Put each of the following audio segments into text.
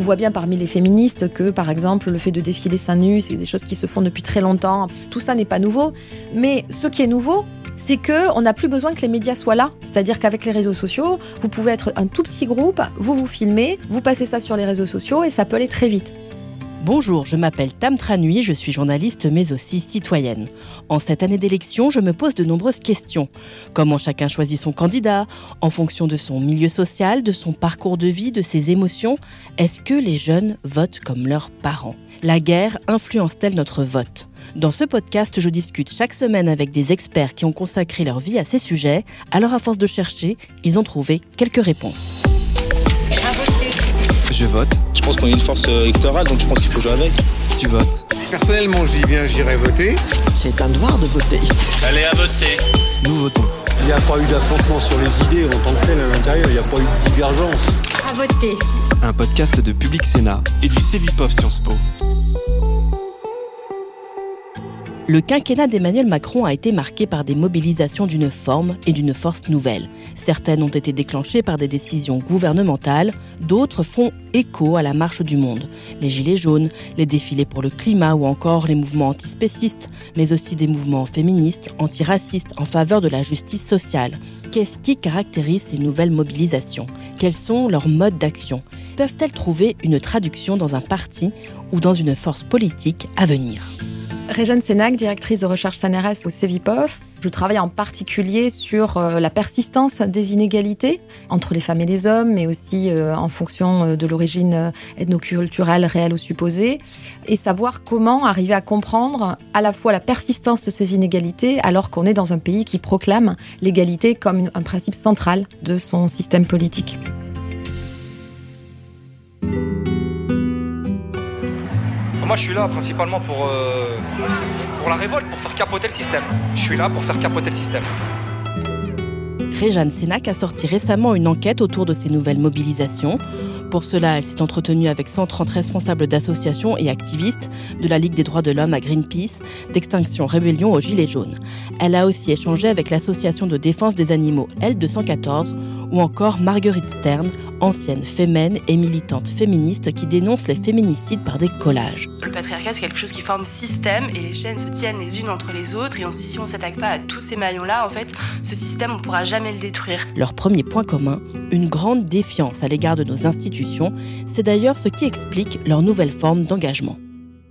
On voit bien parmi les féministes que, par exemple, le fait de défiler seins nus, c'est des choses qui se font depuis très longtemps. Tout ça n'est pas nouveau. Mais ce qui est nouveau, c'est que on n'a plus besoin que les médias soient là. C'est-à-dire qu'avec les réseaux sociaux, vous pouvez être un tout petit groupe, vous vous filmez, vous passez ça sur les réseaux sociaux et ça peut aller très vite. Bonjour, je m'appelle Tam Tranui, je suis journaliste mais aussi citoyenne. En cette année d'élection, je me pose de nombreuses questions. Comment chacun choisit son candidat? En fonction de son milieu social, de son parcours de vie, de ses émotions Est-ce que les jeunes votent comme leurs parents? La guerre influence-t-elle notre vote? Dans ce podcast, je discute chaque semaine avec des experts qui ont consacré leur vie à ces sujets. Alors à force de chercher, ils ont trouvé quelques réponses. Je vote. Je pense qu'on est une force euh, électorale, donc je pense qu'il faut jouer avec. Tu votes. Personnellement, je dis bien, j'irai voter. C'est un devoir de voter. Allez à voter. Nous votons. Il n'y a pas eu d'affrontement sur les idées en tant que tel à l'intérieur, il n'y a pas eu de divergence. À voter. Un podcast de Public Sénat et du Cevipof Sciences Po. Le quinquennat d'Emmanuel Macron a été marqué par des mobilisations d'une forme et d'une force nouvelle. Certaines ont été déclenchées par des décisions gouvernementales, d'autres font écho à la marche du monde. Les gilets jaunes, les défilés pour le climat ou encore les mouvements antispécistes, mais aussi des mouvements féministes, antiracistes en faveur de la justice sociale. Qu'est-ce qui caractérise ces nouvelles mobilisations? Quels sont leurs modes d'action? Peuvent-elles trouver une traduction dans un parti ou dans une force politique à venir? Réjeanne Sénac, directrice de recherche CNRS au CEVIPOF. Je travaille en particulier sur euh, la persistance des inégalités entre les femmes et les hommes, mais aussi euh, en fonction euh, de l'origine ethnoculturelle réelle ou supposée, et savoir comment arriver à comprendre à la fois la persistance de ces inégalités alors qu'on est dans un pays qui proclame l'égalité comme un principe central de son système politique. Moi, je suis là principalement pour, euh, pour la révolte, pour faire capoter le système. Je suis là pour faire capoter le système. Réjeanne Sénac a sorti récemment une enquête autour de ces nouvelles mobilisations. Pour cela, elle s'est entretenue avec 130 responsables d'associations et activistes, de la Ligue des droits de l'homme à Greenpeace, d'Extinction Rébellion aux Gilets jaunes. Elle a aussi échangé avec l'association de défense des animaux L214 ou encore Marguerite Stern, ancienne fémène et militante féministe qui dénonce les féminicides par des collages. Le patriarcat, c'est quelque chose qui forme système et les chaînes se tiennent les unes entre les autres et si on ne s'attaque pas à tous ces maillons-là, en fait, ce système, on ne pourra jamais Leur premier point commun, une grande défiance à l'égard de nos institutions, c'est d'ailleurs ce qui explique leur nouvelle forme d'engagement.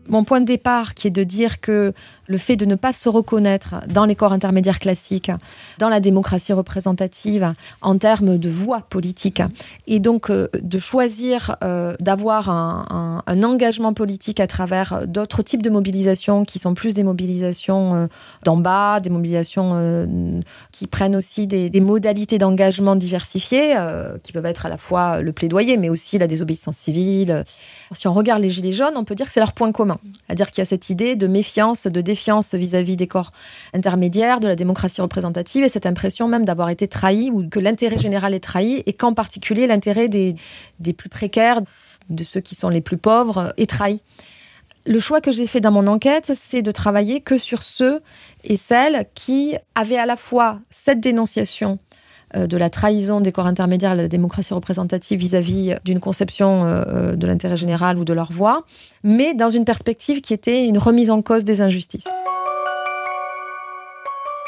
Mon point de départ, qui est de dire que le fait de ne pas se reconnaître dans les corps intermédiaires classiques, dans la démocratie représentative, en termes de voix politique, et donc euh, de choisir euh, d'avoir un, engagement politique à travers d'autres types de mobilisations qui sont plus des mobilisations euh, d'en bas, des mobilisations qui prennent aussi des, modalités d'engagement diversifiées, qui peuvent être à la fois le plaidoyer, mais aussi la désobéissance civile. Si on regarde les Gilets jaunes, on peut dire que c'est leur point commun. C'est-à-dire qu'il y a cette idée de méfiance, de défiance vis-à-vis -vis des corps intermédiaires, de la démocratie représentative, et cette impression même d'avoir été trahi, ou que l'intérêt général est trahi, et qu'en particulier l'intérêt des, des plus précaires, de ceux qui sont les plus pauvres, est trahi. Le choix que j'ai fait dans mon enquête, c'est de travailler que sur ceux et celles qui avaient à la fois cette dénonciation de la trahison des corps intermédiaires à la démocratie représentative vis-à-vis d'une conception euh, de l'intérêt général ou de leur voix, mais dans une perspective qui était une remise en cause des injustices.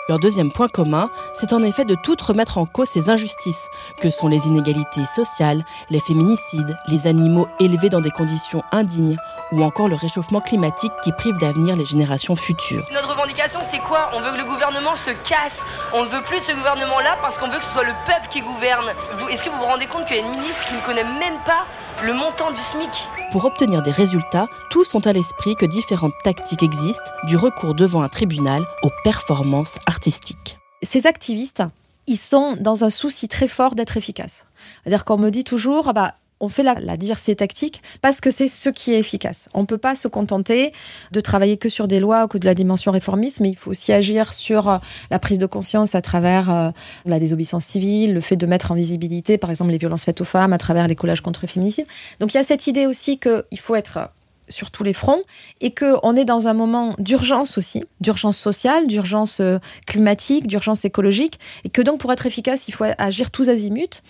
Leur deuxième point commun, c'est en effet de tout remettre en cause ces injustices, que sont les inégalités sociales, les féminicides, les animaux élevés dans des conditions indignes, ou encore le réchauffement climatique qui prive d'avenir les générations futures. Notre revendication, c'est quoi? On veut que le gouvernement se casse. On ne veut plus de ce gouvernement-là parce qu'on veut que ce soit le peuple qui gouverne. Est-ce que vous vous rendez compte qu'il y a une ministre qui ne connaît même pas le montant du SMIC Pour obtenir des résultats, tous ont à l'esprit que différentes tactiques existent, du recours devant un tribunal aux performances artistiques. Ces activistes, ils sont dans un souci très fort d'être efficaces. C'est-à-dire qu'on me dit toujours, bah, on fait la, diversité tactique parce que c'est ce qui est efficace. On ne peut pas se contenter de travailler que sur des lois ou que de la dimension réformiste, mais il faut aussi agir sur euh, la prise de conscience à travers euh, la désobéissance civile, le fait de mettre en visibilité, par exemple, les violences faites aux femmes à travers les collages contre le féminicide. Donc il y a cette idée aussi qu'il faut être sur tous les fronts et qu'on est dans un moment d'urgence aussi, d'urgence sociale, d'urgence euh, climatique, d'urgence écologique, et que donc pour être efficace, il faut agir tous azimuts,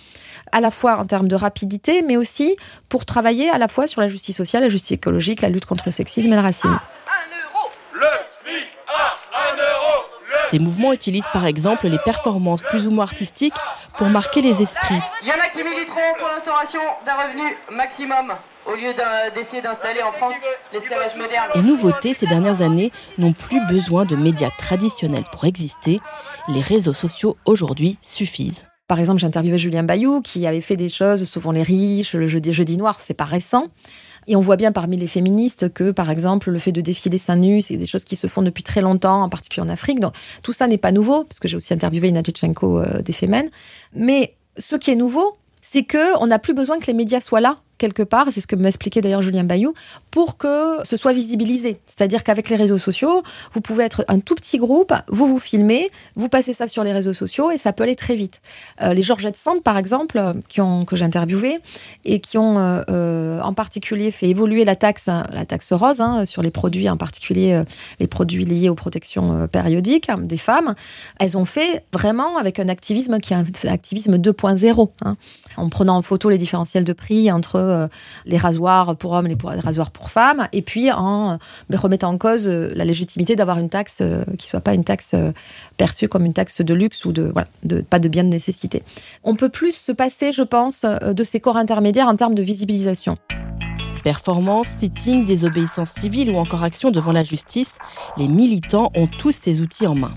à la fois en termes de rapidité, mais aussi pour travailler à la fois sur la justice sociale, la justice écologique, la lutte contre le sexisme et le racisme. Ces mouvements utilisent par exemple les performances plus ou moins artistiques pour marquer les esprits. Il y en a qui militeront pour l'instauration d'un revenu maximum au lieu d'essayer d'installer en France l'esclavage moderne. Et nouveautés, ces dernières années n'ont plus besoin de médias traditionnels pour exister. Les réseaux sociaux aujourd'hui suffisent. Par exemple, j'ai interviewé Julien Bayou qui avait fait des choses, souvent les riches, le jeudi, jeudi noir, c'est pas récent. Et on voit bien parmi les féministes que, par exemple, le fait de défiler seins nus, c'est des choses qui se font depuis très longtemps, en particulier en Afrique. Donc tout ça n'est pas nouveau, parce que j'ai aussi interviewé Ina euh, des Femen. Mais ce qui est nouveau, c'est que on n'a plus besoin que les médias soient là quelque part, c'est ce que m'expliquait d'ailleurs Julien Bayou, pour que ce soit visibilisé. C'est-à-dire qu'avec les réseaux sociaux, vous pouvez être un tout petit groupe, vous vous filmez, vous passez ça sur les réseaux sociaux et ça peut aller très vite. Euh, les Georgettes Sand, par exemple, qui ont, que j'ai interviewé et qui ont euh, euh, en particulier fait évoluer la taxe, la taxe rose hein, sur les produits, en particulier les produits liés aux protections périodiques des femmes, elles ont fait vraiment avec un activisme qui est un activisme 2.0, hein, en prenant en photo les différentiels de prix entre euh, les rasoirs pour hommes, les, rasoirs pour femmes, et puis en euh, remettant en cause euh, la légitimité d'avoir une taxe qui soit pas une taxe perçue comme une taxe de luxe ou de pas de bien de nécessité. On peut plus se passer, je pense, de ces corps intermédiaires en termes de visibilisation. Performance, sitting, désobéissance civile ou encore action devant la justice, les militants ont tous ces outils en main.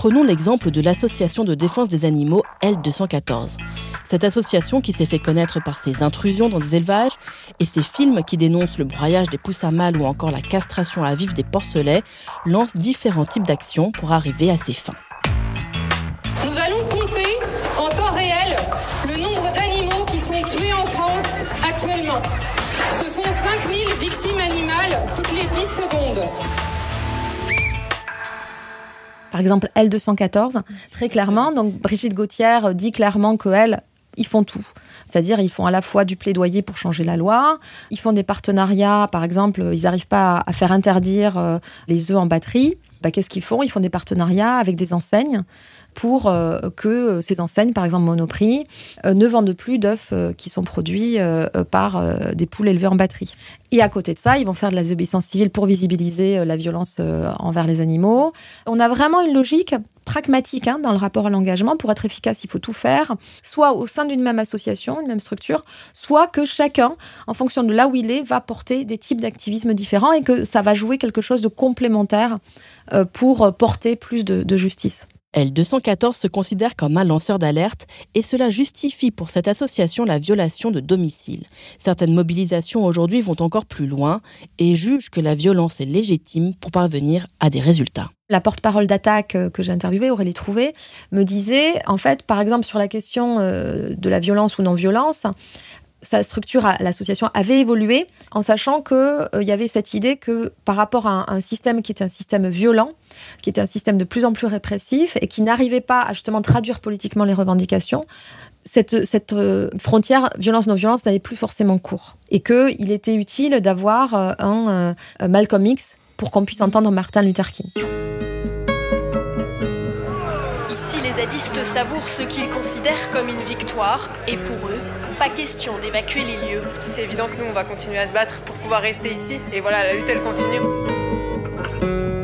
Prenons l'exemple de l'association de défense des animaux L214. Cette association qui s'est fait connaître par ses intrusions dans des élevages et ses films qui dénoncent le broyage des poussins mâles ou encore la castration à vif des porcelets lance différents types d'actions pour arriver à ses fins. Nous allons compter en temps réel le nombre d'animaux qui sont tués en France actuellement. Ce sont 5000 victimes animales toutes les 10 secondes. Par exemple, L214, très clairement, donc Brigitte Gauthier dit clairement qu'elle, ils font tout. C'est-à-dire, ils font à la fois du plaidoyer pour changer la loi, ils font des partenariats, par exemple, ils n'arrivent pas à faire interdire euh, les œufs en batterie. Bah, Qu'est-ce qu'ils font? Ils font des partenariats avec des enseignes pour euh, que ces enseignes, par exemple Monoprix, euh, ne vendent plus d'œufs qui sont produits par des poules élevées en batterie. Et à côté de ça, ils vont faire de la désobéissance civile pour visibiliser la violence envers les animaux. On a vraiment une logique pragmatique hein, dans le rapport à l'engagement. Pour être efficace, il faut tout faire, soit au sein d'une même association, une même structure, soit que chacun, en fonction de là où il est, va porter des types d'activisme différents et que ça va jouer quelque chose de complémentaire pour porter plus de justice. L214 se considère comme un lanceur d'alerte et cela justifie pour cette association la violation de domicile. Certaines mobilisations aujourd'hui vont encore plus loin et jugent que la violence est légitime pour parvenir à des résultats. La porte-parole d'attaque euh, que j'ai interviewée, Aurélie Trouvé, me disait, en fait, par exemple, sur la question euh, de la violence ou non-violence, sa structure, l'association avait évolué en sachant qu'il euh, y avait cette idée que par rapport à un, système qui était un système violent, qui était un système de plus en plus répressif et qui n'arrivait pas à justement traduire politiquement les revendications, cette, cette euh, frontière violence-non-violence n'avait plus forcément cours. Et qu'il était utile d'avoir euh, un Malcolm X pour qu'on puisse entendre Martin Luther King. Les zadistes savourent ce qu'ils considèrent comme une victoire, et pour eux, pas question d'évacuer les lieux. C'est évident que nous, on va continuer à se battre pour pouvoir rester ici. Et voilà, la lutte, elle continue.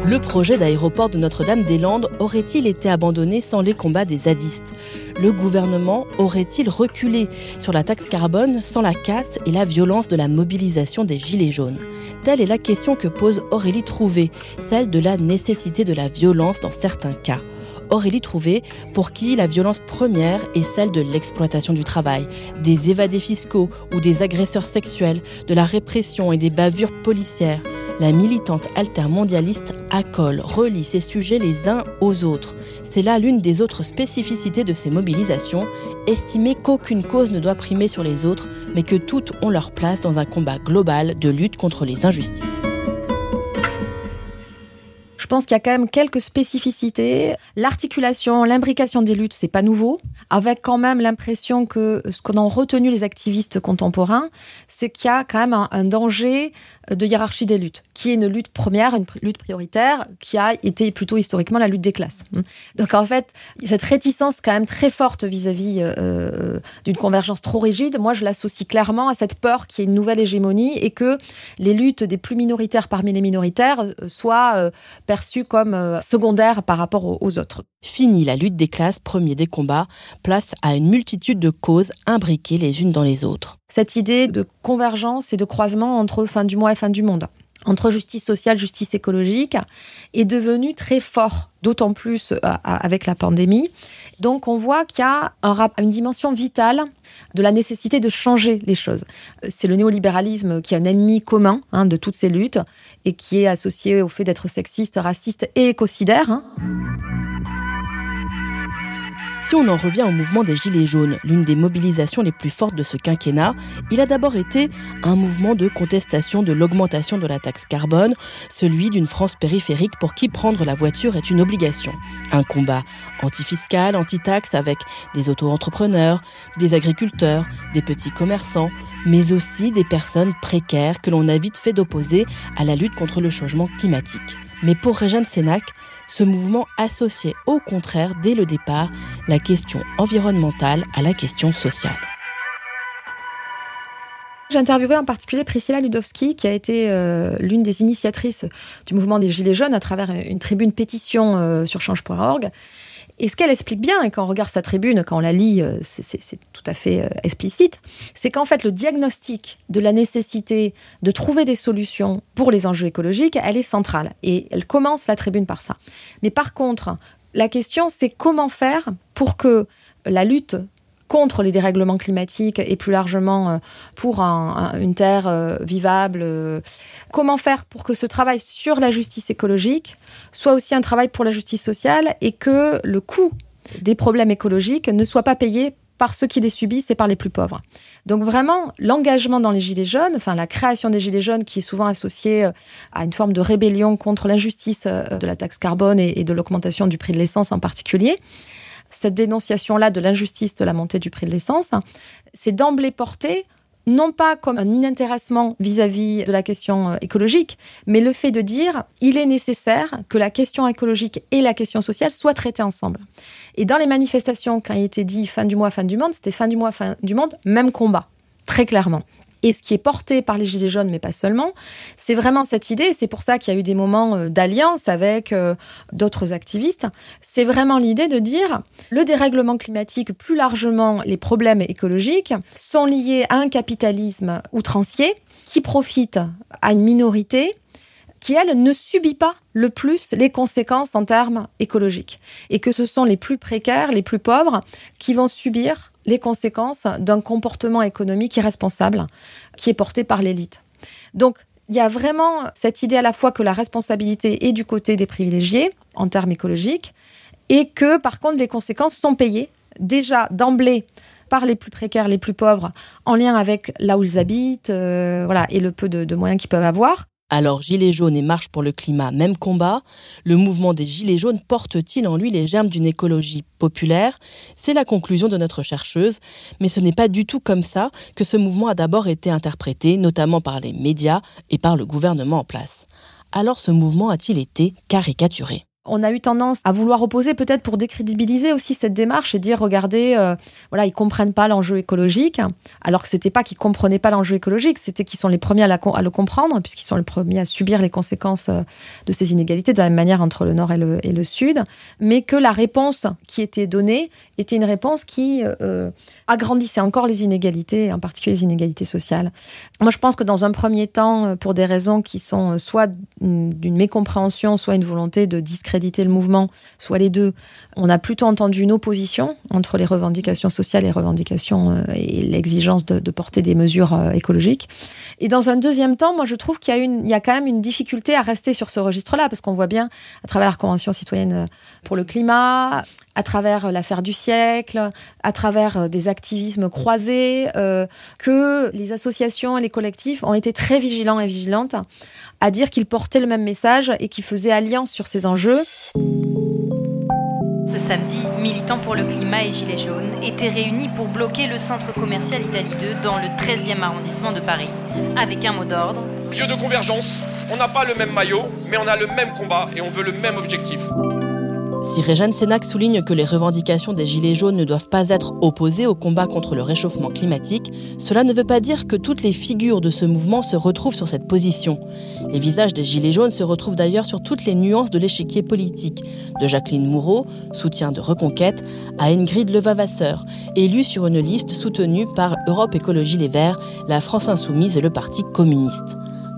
Le projet d'aéroport de Notre-Dame-des-Landes aurait-il été abandonné sans les combats des zadistes? Le gouvernement aurait-il reculé sur la taxe carbone sans la casse et la violence de la mobilisation des Gilets jaunes? Telle est la question que pose Aurélie Trouvé, celle de la nécessité de la violence dans certains cas. Aurélie Trouvé, pour qui la violence première est celle de l'exploitation du travail, des évadés fiscaux ou des agresseurs sexuels, de la répression et des bavures policières. La militante altermondialiste accole, relie ces sujets les uns aux autres. C'est là l'une des autres spécificités de ces mobilisations, estimer qu'aucune cause ne doit primer sur les autres, mais que toutes ont leur place dans un combat global de lutte contre les injustices. Je pense qu'il y a quand même quelques spécificités. L'articulation, l'imbrication des luttes, c'est pas nouveau, avec quand même l'impression que ce qu'on ont retenu les activistes contemporains, c'est qu'il y a quand même un, un danger de hiérarchie des luttes, qui est une lutte première, une lutte prioritaire, qui a été plutôt historiquement la lutte des classes. Donc en fait, cette réticence quand même très forte vis-à-vis euh, d'une convergence trop rigide, moi je l'associe clairement à cette peur qu'il y ait une nouvelle hégémonie et que les luttes des plus minoritaires parmi les minoritaires euh, soient euh, comme euh, secondaires par rapport aux autres. Fini la lutte des classes, premier des combats, place à une multitude de causes imbriquées les unes dans les autres. Cette idée de convergence et de croisement entre fin du mois et fin du monde entre justice sociale, justice écologique, est devenu très fort, d'autant plus euh, avec la pandémie. Donc on voit qu'il y a un, une dimension vitale de la nécessité de changer les choses. Euh, c'est le néolibéralisme qui est un ennemi commun hein, de toutes ces luttes et qui est associé au fait d'être sexiste, raciste et écocidaire. Hein. Si on en revient au mouvement des Gilets jaunes, l'une des mobilisations les plus fortes de ce quinquennat, il a d'abord été un mouvement de contestation de l'augmentation de la taxe carbone, celui d'une France périphérique pour qui prendre la voiture est une obligation. Un combat antifiscal, anti-taxe avec des auto-entrepreneurs, des agriculteurs, des petits commerçants, mais aussi des personnes précaires que l'on a vite fait d'opposer à la lutte contre le changement climatique. Mais pour Régine Sénac, ce mouvement associait au contraire dès le départ la question environnementale à la question sociale. J'ai interviewé en particulier Priscilla Ludowski, qui a été euh, l'une des initiatrices du mouvement des Gilets jaunes à travers une tribune pétition euh, sur change.org. Et ce qu'elle explique bien, et quand on regarde sa tribune, quand on la lit, euh, c'est tout à fait euh, explicite, c'est qu'en fait le diagnostic de la nécessité de trouver des solutions pour les enjeux écologiques, elle est centrale. Et elle commence la tribune par ça. Mais par contre, la question, c'est comment faire pour que la lutte contre les dérèglements climatiques et plus largement euh, pour un, un, une terre euh, vivable. Euh, comment faire pour que ce travail sur la justice écologique soit aussi un travail pour la justice sociale et que le coût des problèmes écologiques ne soit pas payé par ceux qui les subissent et par les plus pauvres? Donc vraiment, l'engagement dans les Gilets jaunes, enfin la création des Gilets jaunes qui est souvent associée à une forme de rébellion contre l'injustice de la taxe carbone et de l'augmentation du prix de l'essence en particulier, cette dénonciation-là de l'injustice de la montée du prix de l'essence, c'est d'emblée porté non pas comme un inintéressement vis-à-vis -vis de la question écologique, mais le fait de dire il est nécessaire que la question écologique et la question sociale soient traitées ensemble. Et dans les manifestations, quand il était dit fin du mois, fin du monde, c'était fin du mois, fin du monde, même combat, très clairement. Et ce qui est porté par les Gilets jaunes, mais pas seulement, c'est vraiment cette idée. C'est pour ça qu'il y a eu des moments euh, d'alliance avec euh, d'autres activistes. C'est vraiment l'idée de dire le dérèglement climatique, plus largement les problèmes écologiques, sont liés à un capitalisme outrancier qui profite à une minorité qui, elle, ne subit pas le plus les conséquences en termes écologiques. Et que ce sont les plus précaires, les plus pauvres, qui vont subir les conséquences d'un comportement économique irresponsable qui est porté par l'élite. Donc, il y a vraiment cette idée à la fois que la responsabilité est du côté des privilégiés en termes écologiques et que, par contre, les conséquences sont payées déjà d'emblée par les plus précaires, les plus pauvres, en lien avec là où ils habitent, euh, voilà, et le peu de, de moyens qu'ils peuvent avoir. Alors, Gilets jaunes et Marche pour le climat, même combat. Le mouvement des Gilets jaunes porte-t-il en lui les germes d'une écologie populaire? C'est la conclusion de notre chercheuse. Mais ce n'est pas du tout comme ça que ce mouvement a d'abord été interprété, notamment par les médias et par le gouvernement en place. Alors ce mouvement a-t-il été caricaturé? On a eu tendance à vouloir opposer peut-être pour décrédibiliser aussi cette démarche et dire regardez euh, voilà ils comprennent pas l'enjeu écologique alors que c'était pas qu'ils comprenaient pas l'enjeu écologique c'était qu'ils sont les premiers à, le comprendre puisqu'ils sont les premiers à subir les conséquences euh, de ces inégalités de la même manière entre le nord et le, sud. Mais que la réponse qui était donnée était une réponse qui euh, agrandissait encore les inégalités en particulier les inégalités sociales. Moi je pense que dans un premier temps pour des raisons qui sont soit d'une mécompréhension soit une volonté de discréditer discréditer le mouvement, soit les deux. On a plutôt entendu une opposition entre les revendications sociales et revendications euh, et l'exigence de, porter des mesures euh, écologiques. Et dans un deuxième temps, moi je trouve qu'il y a, quand même une difficulté à rester sur ce registre-là, parce qu'on voit bien à travers la Convention citoyenne pour le climat, à travers l'affaire du siècle, à travers des activismes croisés, euh, que les associations et les collectifs ont été très vigilants et vigilantes à dire qu'ils portaient le même message et qu'ils faisaient alliance sur ces enjeux. Ce samedi, militants pour le climat et Gilets jaunes étaient réunis pour bloquer le centre commercial Italie 2 dans le 13e arrondissement de Paris, avec un mot d'ordre. Lieu de convergence, on n'a pas le même maillot, mais on a le même combat et on veut le même objectif. Si Réjeanne Sénac souligne que les revendications des Gilets jaunes ne doivent pas être opposées au combat contre le réchauffement climatique, cela ne veut pas dire que toutes les figures de ce mouvement se retrouvent sur cette position. Les visages des Gilets jaunes se retrouvent d'ailleurs sur toutes les nuances de l'échiquier politique, de Jacqueline Moureau, soutien de Reconquête, à Ingrid Levavasseur, élue sur une liste soutenue par Europe Écologie Les Verts, la France Insoumise et le Parti communiste.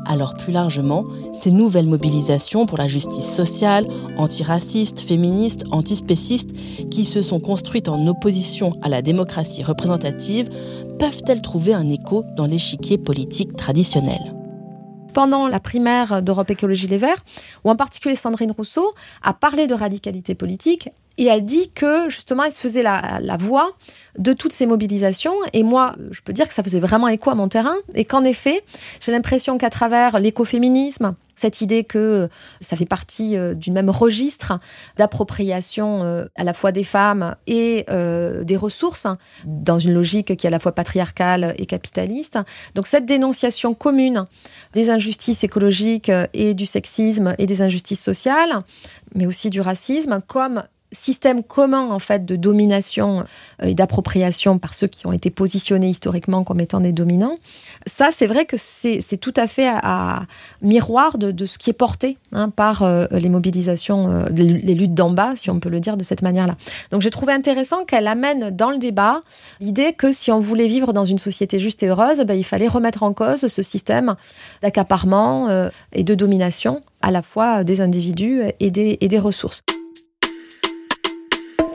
Alors plus largement, ces nouvelles mobilisations pour la justice sociale, antiraciste, féministe, antispéciste, qui se sont construites en opposition à la démocratie représentative, peuvent-elles trouver un écho dans l'échiquier politique traditionnel? Pendant la primaire d'Europe Écologie Les Verts, où en particulier Sandrine Rousseau a parlé de radicalité politique et elle dit que justement, elle se faisait la, la, voix de toutes ces mobilisations. Et moi, je peux dire que ça faisait vraiment écho à mon terrain. Et qu'en effet, j'ai l'impression qu'à travers l'écoféminisme, cette idée que ça fait partie euh, du même registre d'appropriation euh, à la fois des femmes et euh, des ressources, dans une logique qui est à la fois patriarcale et capitaliste. Donc cette dénonciation commune des injustices écologiques et du sexisme et des injustices sociales, mais aussi du racisme, comme système commun en fait de domination euh, et d'appropriation par ceux qui ont été positionnés historiquement comme étant des dominants. Ça, c'est vrai que c'est tout à fait à, miroir de, ce qui est porté hein, par euh, les mobilisations, euh, les luttes d'en bas, si on peut le dire de cette manière-là. Donc j'ai trouvé intéressant qu'elle amène dans le débat l'idée que si on voulait vivre dans une société juste et heureuse, ben, il fallait remettre en cause ce système d'accaparement et de domination à la fois des individus et des ressources.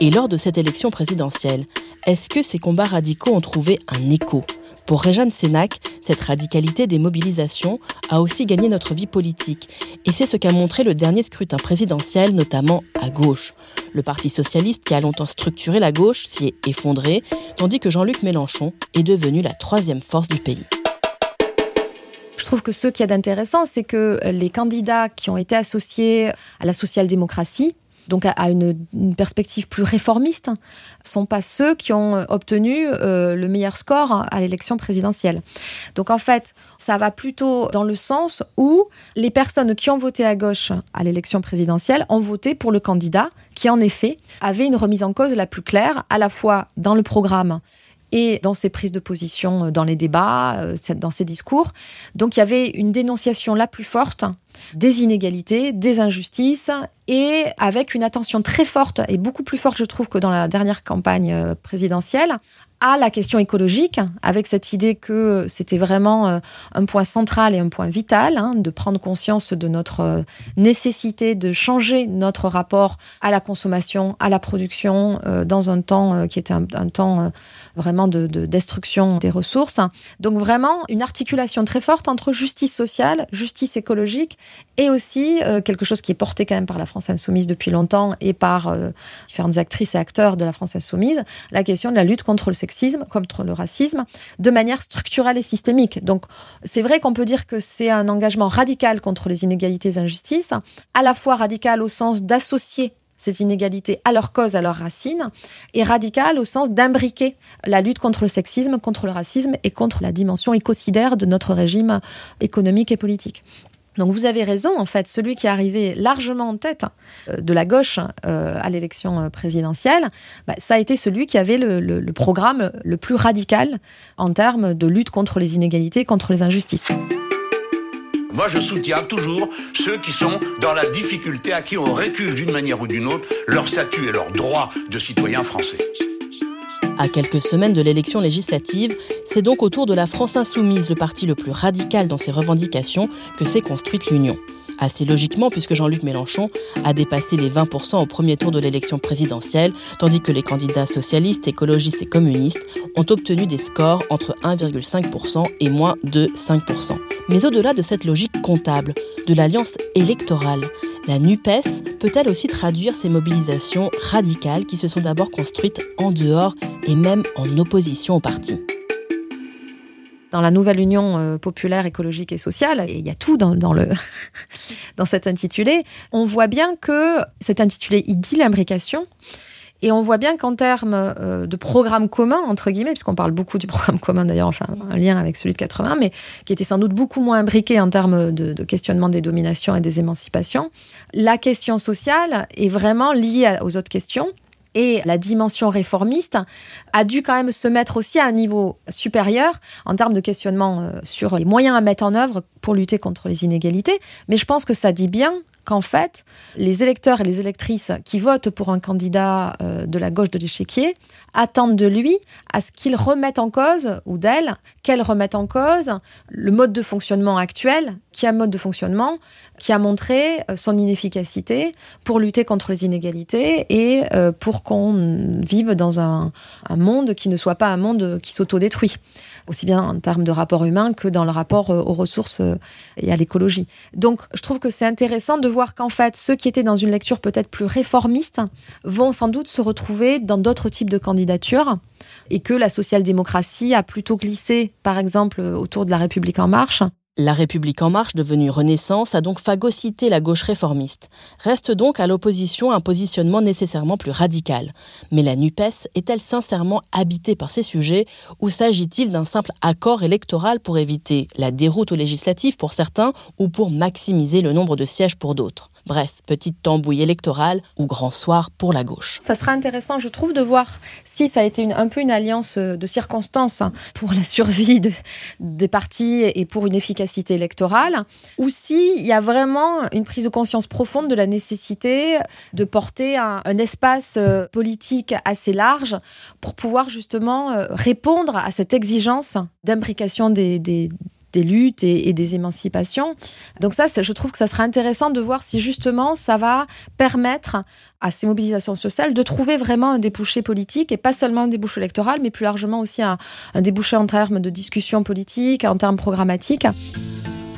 Et lors de cette élection présidentielle, est-ce que ces combats radicaux ont trouvé un écho? Pour Réjeanne Sénac, cette radicalité des mobilisations a aussi gagné notre vie politique. Et c'est ce qu'a montré le dernier scrutin présidentiel, notamment à gauche. Le Parti socialiste, qui a longtemps structuré la gauche, s'y est effondré, tandis que Jean-Luc Mélenchon est devenu la troisième force du pays. Je trouve que ce qu'il y a d'intéressant, c'est que les candidats qui ont été associés à la social-démocratie, donc à, une, perspective plus réformiste, sont pas ceux qui ont euh, obtenu euh, le meilleur score à l'élection présidentielle. Donc en fait, ça va plutôt dans le sens où les personnes qui ont voté à gauche à l'élection présidentielle ont voté pour le candidat qui en effet avait une remise en cause la plus claire, à la fois dans le programme et dans ses prises de position dans les débats, euh, dans ses discours. Donc il y avait une dénonciation la plus forte des inégalités, des injustices, et avec une attention très forte, et beaucoup plus forte, je trouve, que dans la dernière campagne euh, présidentielle, à la question écologique, avec cette idée que c'était vraiment euh, un point central et un point vital, hein, de prendre conscience de notre euh, nécessité de changer notre rapport à la consommation, à la production, dans un temps qui était un, temps vraiment de, destruction des ressources. Donc vraiment une articulation très forte entre justice sociale, justice écologique et aussi euh, quelque chose qui est porté quand même par la France insoumise depuis longtemps et par euh, différentes actrices et acteurs de la France insoumise, la question de la lutte contre le sexisme, contre le racisme, de manière structurelle et systémique. Donc c'est vrai qu'on peut dire que c'est un engagement radical contre les inégalités et injustices, à la fois radical au sens d'associer ces inégalités à leur cause, à leurs racines, et radical au sens d'imbriquer la lutte contre le sexisme, contre le racisme et contre la dimension écocidaire de notre régime économique et politique. Donc vous avez raison, en fait, celui qui est arrivé largement en tête euh, de la gauche euh, à l'élection euh, présidentielle, bah, ça a été celui qui avait le, programme le plus radical en termes de lutte contre les inégalités, contre les injustices. Moi, je soutiens toujours ceux qui sont dans la difficulté, à qui on récuse d'une manière ou d'une autre leur statut et leurs droits de citoyens français. À quelques semaines de l'élection législative, c'est donc autour de la France insoumise, le parti le plus radical dans ses revendications, que s'est construite l'Union. Assez logiquement, puisque Jean-Luc Mélenchon a dépassé les 20% au premier tour de l'élection présidentielle, tandis que les candidats socialistes, écologistes et communistes ont obtenu des scores entre 1,5% et moins de 5%. Mais au-delà de cette logique comptable, de l'alliance électorale, la NUPES peut-elle aussi traduire ces mobilisations radicales qui se sont d'abord construites en dehors et même en opposition au parti? Dans la nouvelle Union euh, populaire, écologique et sociale, et il y a tout dans, le dans cet intitulé, on voit bien que cet intitulé, il dit l'imbrication, et on voit bien qu'en termes euh, de programme commun, entre guillemets, puisqu'on parle beaucoup du programme commun d'ailleurs, enfin un lien avec celui de 80, mais qui était sans doute beaucoup moins imbriqué en termes de, de questionnement des dominations et des émancipations, la question sociale est vraiment liée aux autres questions et la dimension réformiste a dû quand même se mettre aussi à un niveau supérieur en termes de questionnement euh, sur les moyens à mettre en œuvre pour lutter contre les inégalités. Mais je pense que ça dit bien qu'en fait, les électeurs et les électrices qui votent pour un candidat euh, de la gauche de l'échiquier attendent de lui à ce qu'il remette en cause, ou d'elle, qu'elle remette en cause le mode de fonctionnement actuel, qui est un mode de fonctionnement qui a montré euh, son inefficacité pour lutter contre les inégalités et euh, pour qu'on vive dans un, un monde qui ne soit pas un monde qui s'autodétruit aussi bien en termes de rapport humain que dans le rapport euh, aux ressources euh, et à l'écologie. Donc, je trouve que c'est intéressant de voir qu'en fait, ceux qui étaient dans une lecture peut-être plus réformiste vont sans doute se retrouver dans d'autres types de candidatures et que la social-démocratie a plutôt glissé, par exemple, autour de la République en marche la République en marche, devenue Renaissance, a donc phagocyté la gauche réformiste. Reste donc à l'opposition un positionnement nécessairement plus radical. Mais la NUPES est-elle sincèrement habitée par ces sujets ou s'agit-il d'un simple accord électoral pour éviter la déroute aux législatives pour certains ou pour maximiser le nombre de sièges pour d'autres? Bref, petite tambouille électorale ou grand soir pour la gauche. Ça sera intéressant, je trouve, de voir si ça a été un peu une alliance de circonstances pour la survie des partis et pour une efficacité électorale, ou s'il y a vraiment une prise de conscience profonde de la nécessité de porter un, espace euh, politique assez large pour pouvoir justement euh, répondre à cette exigence d'imbrication des, des luttes et, des émancipations. Donc ça, je trouve que ça sera intéressant de voir si justement ça va permettre à ces mobilisations sociales de trouver vraiment un débouché politique et pas seulement un débouché électoral, mais plus largement aussi un, un débouché en termes de discussion politique, en termes programmatiques.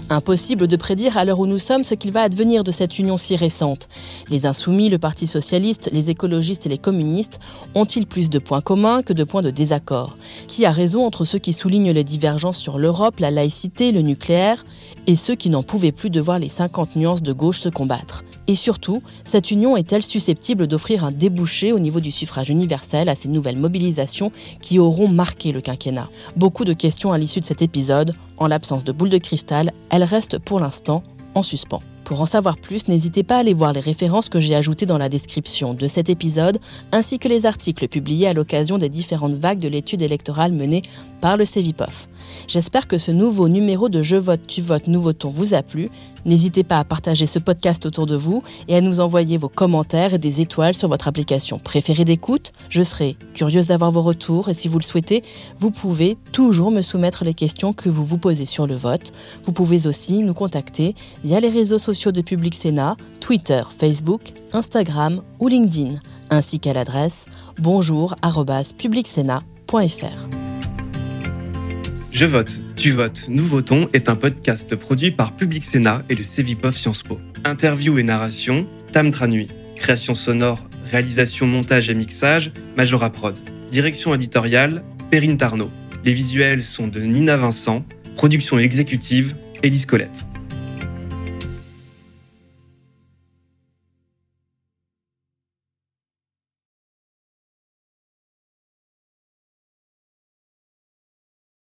Impossible de prédire à l'heure où nous sommes ce qu'il va advenir de cette union si récente. Les insoumis, le Parti socialiste, les écologistes et les communistes ont-ils plus de points communs que de points de désaccord? Qui a raison entre ceux qui soulignent les divergences sur l'Europe, la laïcité, le nucléaire, et ceux qui n'en pouvaient plus de voir les 50 nuances de gauche se combattre? Et surtout, cette union est-elle susceptible d'offrir un débouché au niveau du suffrage universel à ces nouvelles mobilisations qui auront marqué le quinquennat? Beaucoup de questions à l'issue de cet épisode. En l'absence de boule de cristal, elles restent pour l'instant en suspens. Pour en savoir plus, n'hésitez pas à aller voir les références que j'ai ajoutées dans la description de cet épisode, ainsi que les articles publiés à l'occasion des différentes vagues de l'étude électorale menée par le CEVIPOF. J'espère que ce nouveau numéro de Je vote, tu votes, nous votons vous a plu. N'hésitez pas à partager ce podcast autour de vous et à nous envoyer vos commentaires et des étoiles sur votre application préférée d'écoute. Je serai curieuse d'avoir vos retours et si vous le souhaitez, vous pouvez toujours me soumettre les questions que vous vous posez sur le vote. Vous pouvez aussi nous contacter via les réseaux sociaux de Public Sénat, Twitter, Facebook, Instagram ou LinkedIn, ainsi qu'à l'adresse bonjour@publicsénat.fr. Je vote, tu votes, nous votons est un podcast produit par Public Sénat et le Cevipof Sciences Po. Interview et narration, Tam Tranui. Création sonore, réalisation, montage et mixage, Majora Prod. Direction éditoriale, Perrine Tarnot. Les visuels sont de Nina Vincent. Production exécutive, Élise Colette.